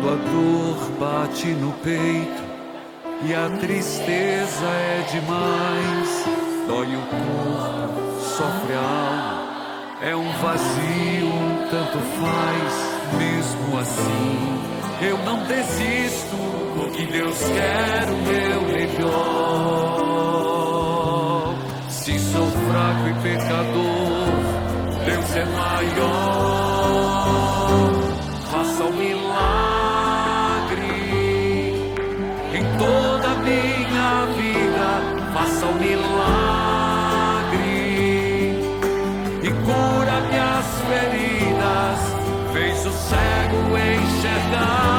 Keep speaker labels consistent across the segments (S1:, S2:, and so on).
S1: Quando a dor bate no peito e a tristeza é demais, dói o corpo, sofre a alma, é um vazio, tanto faz, mesmo assim. Eu não desisto, porque Deus quer o meu melhor. Se sou fraco e pecador, Deus é maior. Faça um milagre Milagre e cura minhas feridas. Fez o cego enxergar,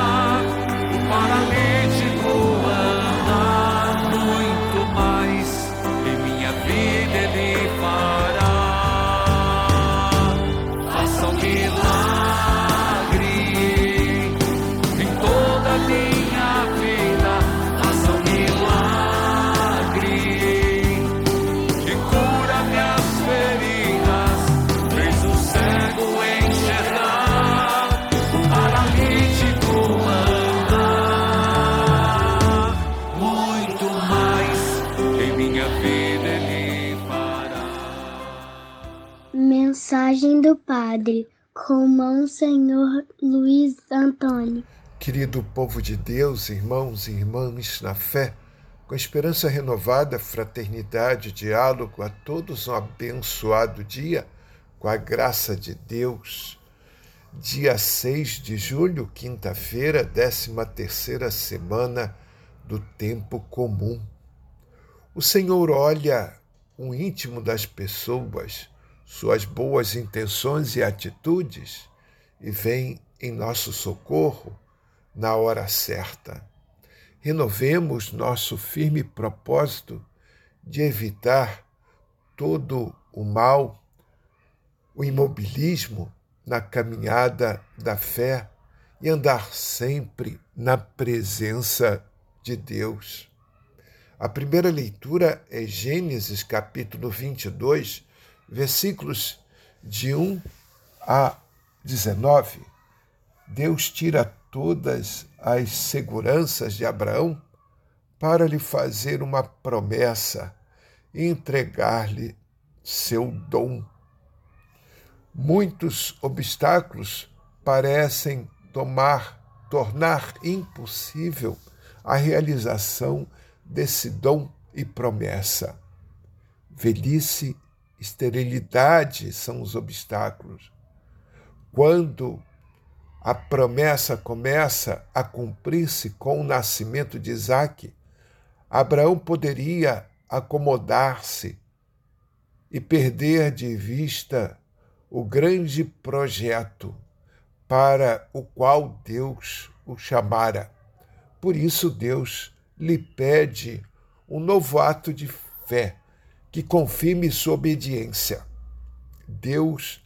S2: Mensagem do Padre com Monsenhor Luiz Antônio.
S3: Querido povo de Deus, irmãos e irmãs na fé, com esperança renovada, fraternidade, diálogo, a todos um abençoado dia, com a graça de Deus. Dia 6 de julho, quinta-feira, 13 terceira semana do tempo comum. O Senhor olha o íntimo das pessoas, suas boas intenções e atitudes, e vem em nosso socorro na hora certa. Renovemos nosso firme propósito de evitar todo o mal, o imobilismo na caminhada da fé e andar sempre na presença de Deus. A primeira leitura é Gênesis capítulo 22, versículos de 1 a 19. Deus tira todas as seguranças de Abraão para lhe fazer uma promessa e entregar-lhe seu dom. Muitos obstáculos parecem tomar, tornar impossível a realização desse dom e promessa. Velhice, esterilidade são os obstáculos. Quando a promessa começa a cumprir-se com o nascimento de Isaac, Abraão poderia acomodar-se e perder de vista o grande projeto para o qual Deus o chamara. Por isso, Deus lhe pede um novo ato de fé que confirme sua obediência. Deus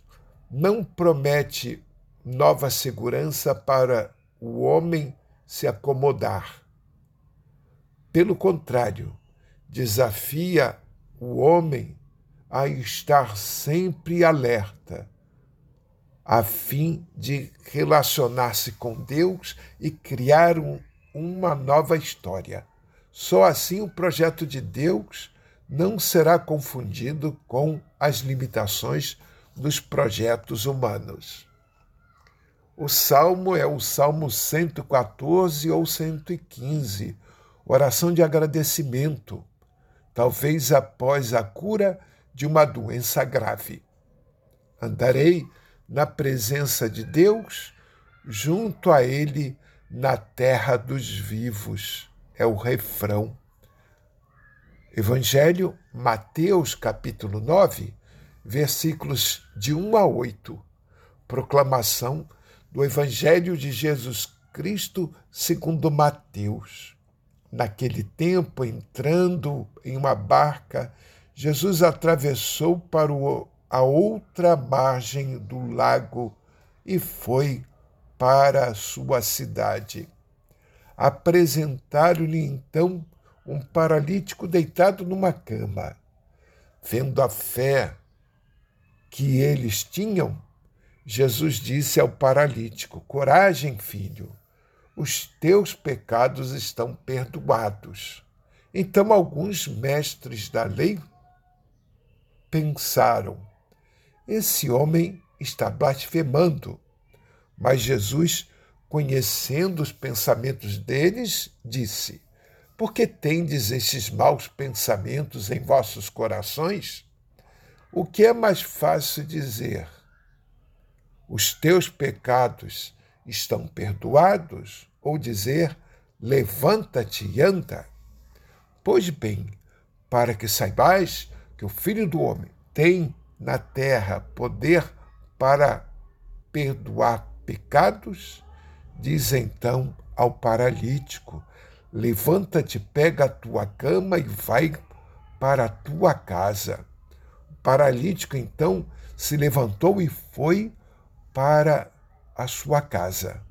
S3: não promete nova segurança para o homem se acomodar. Pelo contrário, desafia o homem a estar sempre alerta, a fim de relacionar-se com Deus e criar um, uma nova história. Só assim o projeto de Deus não será confundido com as limitações dos projetos humanos. O salmo é o Salmo 114 ou 115, oração de agradecimento, talvez após a cura de uma doença grave. Andarei na presença de Deus, junto a Ele na terra dos vivos. É o refrão. Evangelho, Mateus, capítulo 9, versículos de 1 a 8. Proclamação do Evangelho de Jesus Cristo segundo Mateus. Naquele tempo, entrando em uma barca, Jesus atravessou para a outra margem do lago e foi para a sua cidade. Apresentaram-lhe então um paralítico deitado numa cama. Vendo a fé que eles tinham, Jesus disse ao paralítico: Coragem, filho, os teus pecados estão perdoados. Então, alguns mestres da lei pensaram: esse homem está blasfemando. Mas Jesus, conhecendo os pensamentos deles, disse: Por que tendes esses maus pensamentos em vossos corações? O que é mais fácil dizer? Os teus pecados estão perdoados? Ou dizer: Levanta-te e anda? Pois bem, para que saibais que o Filho do Homem tem na terra poder para perdoar pecados, diz então ao paralítico: Levanta-te, pega a tua cama e vai para a tua casa. O paralítico então se levantou e foi para a sua casa.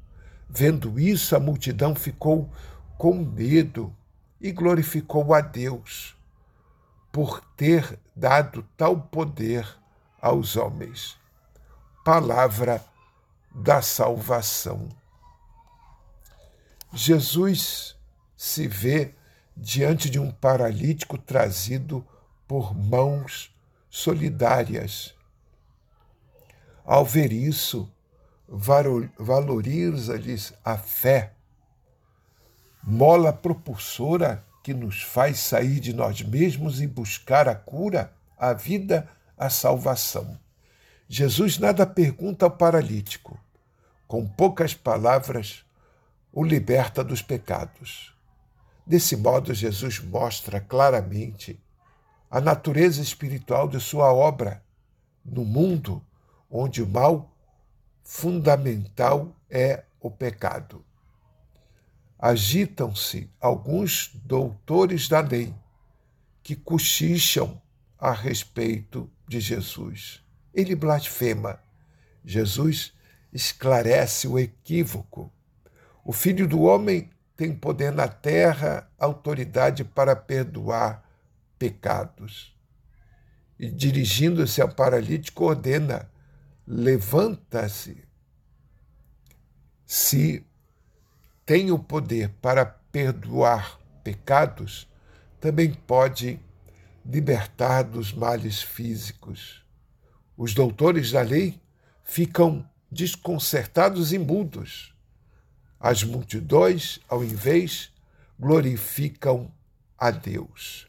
S3: Vendo isso, a multidão ficou com medo e glorificou a Deus por ter dado tal poder aos homens. Palavra da salvação. Jesus se vê diante de um paralítico trazido por mãos solidárias. Ao ver isso, valoriza-lhes a fé, mola propulsora que nos faz sair de nós mesmos e buscar a cura, a vida, a salvação. Jesus nada pergunta ao paralítico. Com poucas palavras, o liberta dos pecados. Desse modo, Jesus mostra claramente a natureza espiritual de sua obra no mundo onde o mal fundamental é o pecado. Agitam-se alguns doutores da lei que cochicham a respeito de Jesus ele blasfema. Jesus esclarece o equívoco. O Filho do Homem tem poder na terra, autoridade para perdoar pecados. E dirigindo-se ao paralítico, ordena: levanta-se. Se tem o poder para perdoar pecados, também pode libertar dos males físicos. Os doutores da lei ficam desconcertados e mudos. As multidões, ao invés, glorificam a Deus.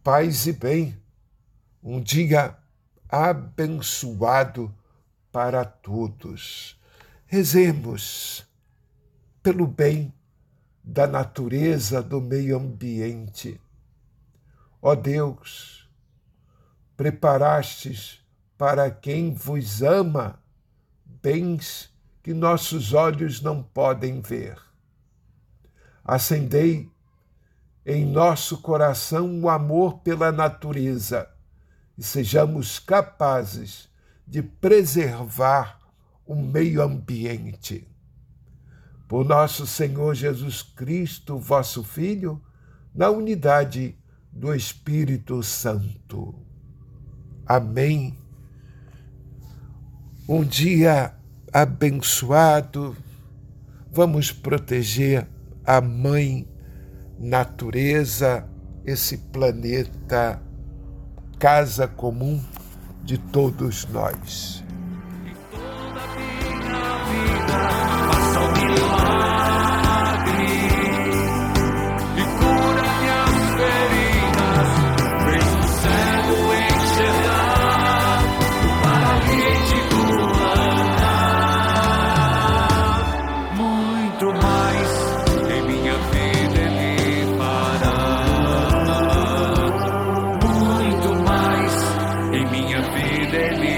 S3: Paz e bem, um dia abençoado para todos. Rezemos pelo bem da natureza, do meio ambiente. Ó Deus, preparastes para quem vos ama bens que nossos olhos não podem ver. Acendei em nosso coração o amor pela natureza e sejamos capazes de preservar o meio ambiente. Por nosso Senhor Jesus Cristo, vosso Filho, na unidade do Espírito Santo. Amém. Um dia abençoado, vamos proteger a Mãe Natureza, esse planeta, casa comum de todos nós. a be